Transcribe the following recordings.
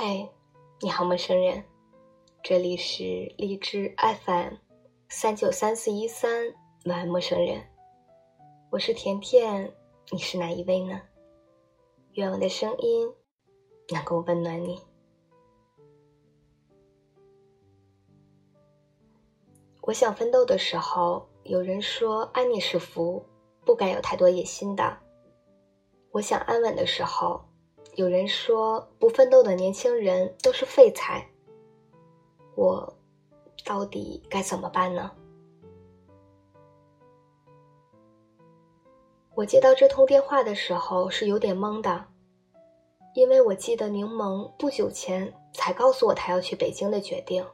嘿，你好，陌生人，这里是荔枝 FM 三九三四一三，晚安，陌生人，我是甜甜，你是哪一位呢？愿我的声音能够温暖你。我想奋斗的时候，有人说安妮是福，不该有太多野心的。我想安稳的时候。有人说，不奋斗的年轻人都是废材。我到底该怎么办呢？我接到这通电话的时候是有点懵的，因为我记得柠檬不久前才告诉我他要去北京的决定，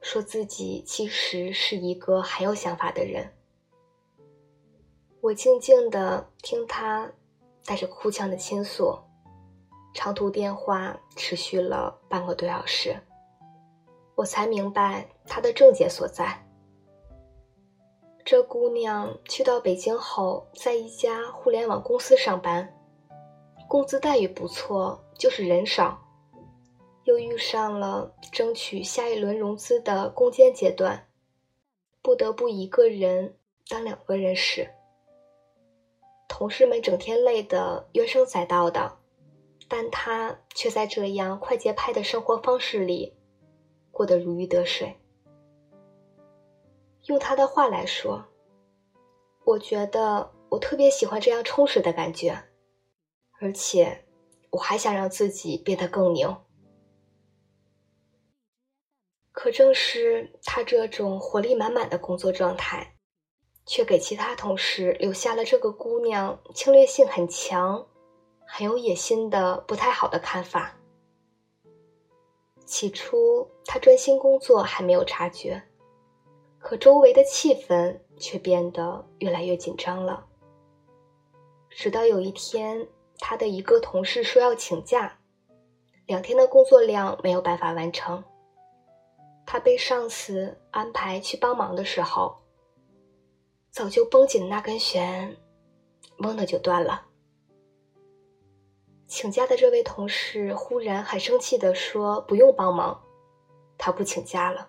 说自己其实是一个很有想法的人。我静静的听他带着哭腔的倾诉。长途电话持续了半个多小时，我才明白他的症结所在。这姑娘去到北京后，在一家互联网公司上班，工资待遇不错，就是人少，又遇上了争取下一轮融资的攻坚阶段，不得不一个人当两个人使。同事们整天累得怨声载道的。但他却在这样快节拍的生活方式里过得如鱼得水。用他的话来说，我觉得我特别喜欢这样充实的感觉，而且我还想让自己变得更牛。可正是他这种活力满满的工作状态，却给其他同事留下了这个姑娘侵略性很强。很有野心的不太好的看法。起初，他专心工作还没有察觉，可周围的气氛却变得越来越紧张了。直到有一天，他的一个同事说要请假，两天的工作量没有办法完成。他被上司安排去帮忙的时候，早就绷紧的那根弦，嗡的就断了。请假的这位同事忽然很生气的说：“不用帮忙，他不请假了。”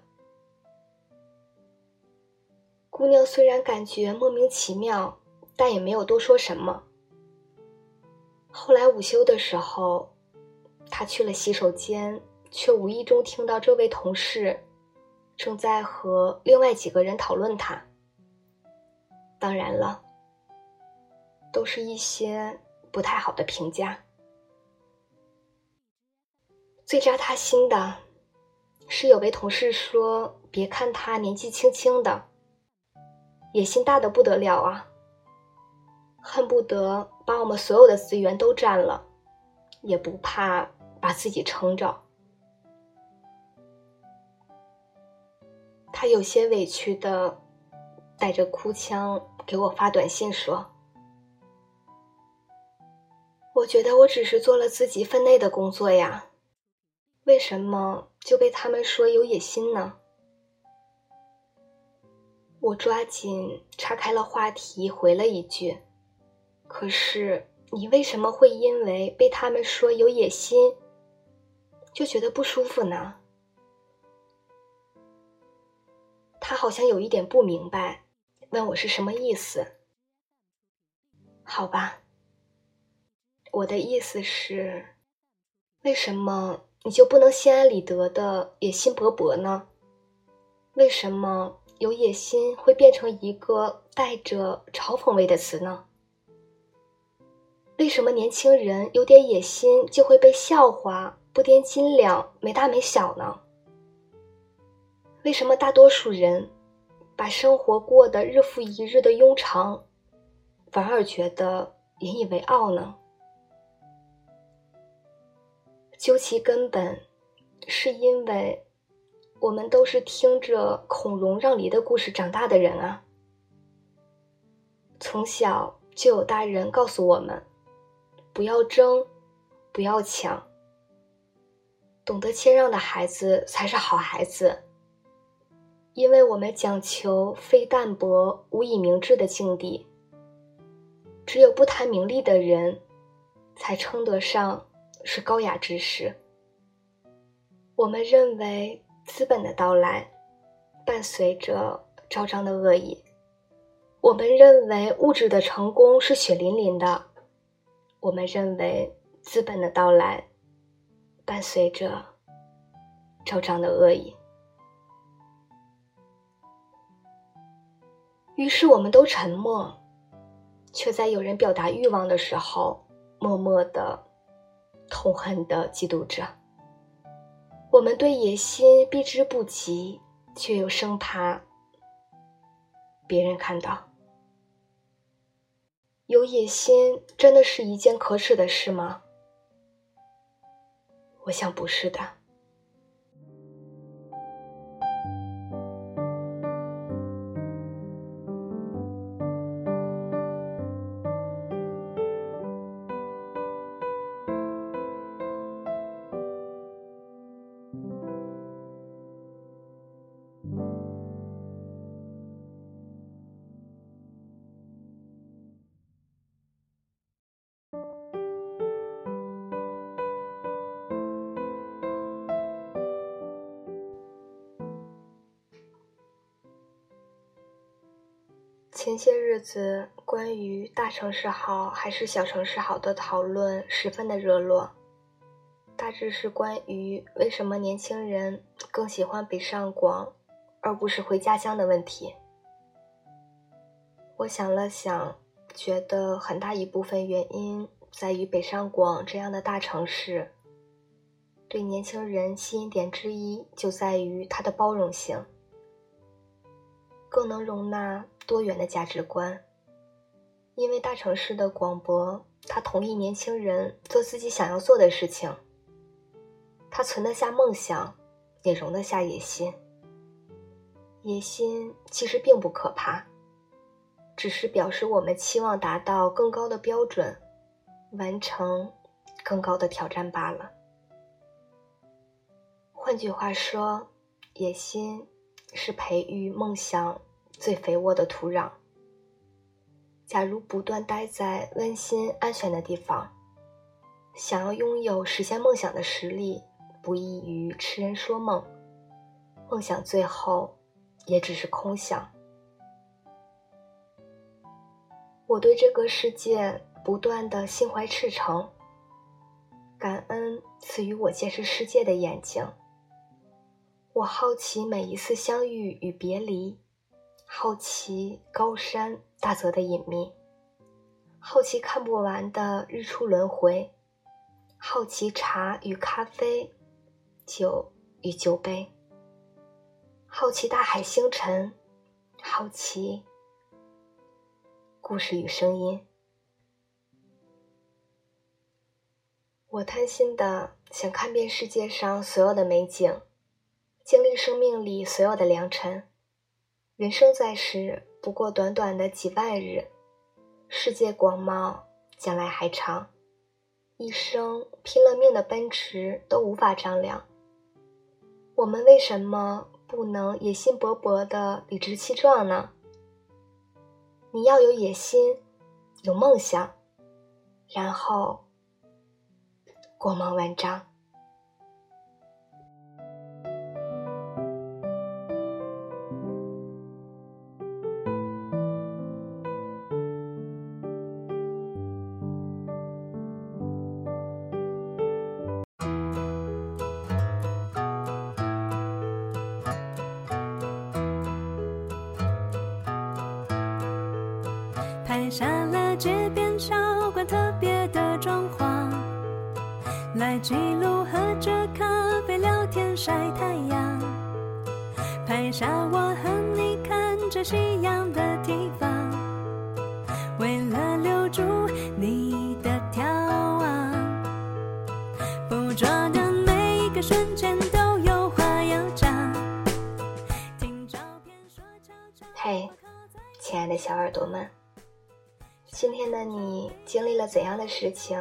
姑娘虽然感觉莫名其妙，但也没有多说什么。后来午休的时候，她去了洗手间，却无意中听到这位同事正在和另外几个人讨论他。当然了，都是一些不太好的评价。最扎他心的是，有位同事说：“别看他年纪轻轻的，野心大的不得了啊，恨不得把我们所有的资源都占了，也不怕把自己撑着。”他有些委屈的带着哭腔给我发短信说：“我觉得我只是做了自己分内的工作呀。”为什么就被他们说有野心呢？我抓紧岔开了话题，回了一句：“可是你为什么会因为被他们说有野心，就觉得不舒服呢？”他好像有一点不明白，问我是什么意思。好吧，我的意思是，为什么？你就不能心安理得的野心勃勃呢？为什么有野心会变成一个带着嘲讽味的词呢？为什么年轻人有点野心就会被笑话不掂斤两、没大没小呢？为什么大多数人把生活过得日复一日的庸常，反而觉得引以为傲呢？究其根本，是因为我们都是听着孔融让梨的故事长大的人啊。从小就有大人告诉我们，不要争，不要抢，懂得谦让的孩子才是好孩子。因为我们讲求非淡泊、无以明志的境地，只有不谈名利的人，才称得上。是高雅之士。我们认为资本的到来伴随着昭彰的恶意，我们认为物质的成功是血淋淋的，我们认为资本的到来伴随着昭彰的恶意。于是，我们都沉默，却在有人表达欲望的时候，默默的、痛恨的嫉妒者。我们对野心避之不及，却又生怕别人看到。有野心真的是一件可耻的事吗？我想不是的。前些日子，关于大城市好还是小城市好的讨论十分的热络，大致是关于为什么年轻人更喜欢北上广，而不是回家乡的问题。我想了想，觉得很大一部分原因在于北上广这样的大城市，对年轻人吸引点之一就在于它的包容性。更能容纳多元的价值观，因为大城市的广博，他同意年轻人做自己想要做的事情，他存得下梦想，也容得下野心。野心其实并不可怕，只是表示我们期望达到更高的标准，完成更高的挑战罢了。换句话说，野心。是培育梦想最肥沃的土壤。假如不断待在温馨安全的地方，想要拥有实现梦想的实力，不异于痴人说梦。梦想最后也只是空想。我对这个世界不断的心怀赤诚，感恩赐予我见识世界的眼睛。我好奇每一次相遇与别离，好奇高山大泽的隐秘，好奇看不完的日出轮回，好奇茶与咖啡，酒与酒杯，好奇大海星辰，好奇故事与声音。我贪心的想看遍世界上所有的美景。经历生命里所有的良辰，人生在世不过短短的几万日，世界广袤，将来还长，一生拼了命的奔驰都无法丈量。我们为什么不能野心勃勃的理直气壮呢？你要有野心，有梦想，然后光芒万丈。拍下了街边小馆特别的装潢，来记录喝着咖啡聊天晒太阳。拍下我和你看着夕阳的地方，为了留住你的眺望，捕捉的每一个瞬间都有话要讲。嘿，亲爱的小耳朵们。今天的你经历了怎样的事情？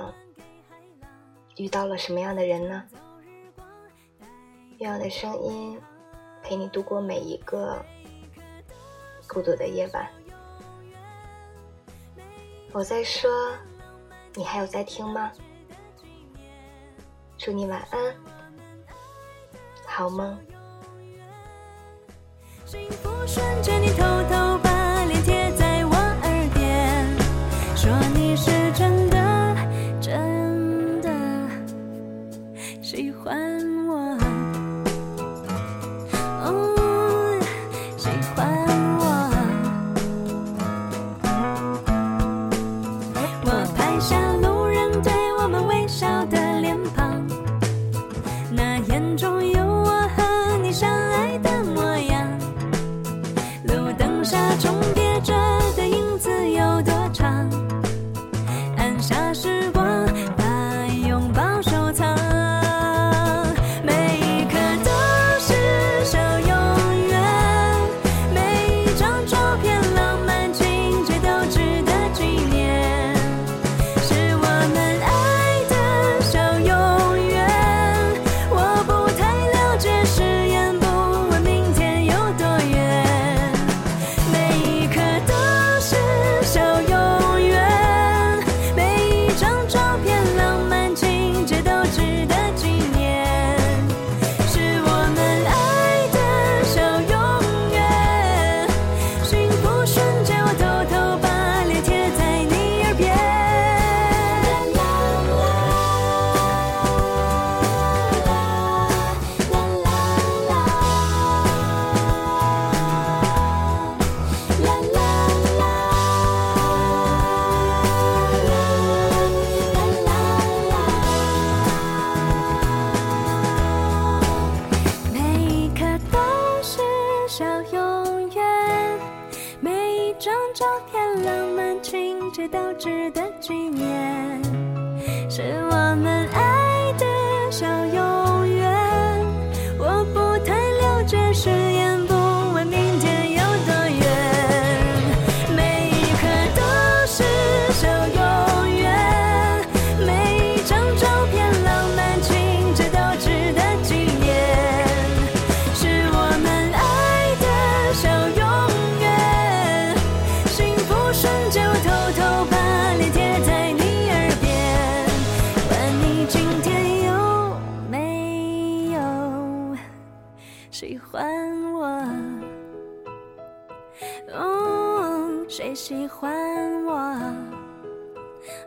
遇到了什么样的人呢？愿我的声音陪你度过每一个孤独的夜晚。我在说，你还有在听吗？祝你晚安，好梦。幸福你偷偷都值得纪念欢我？哦，谁喜欢我？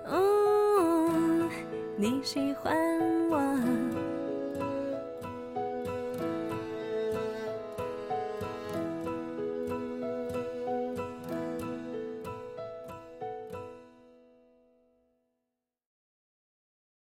哦，你喜欢？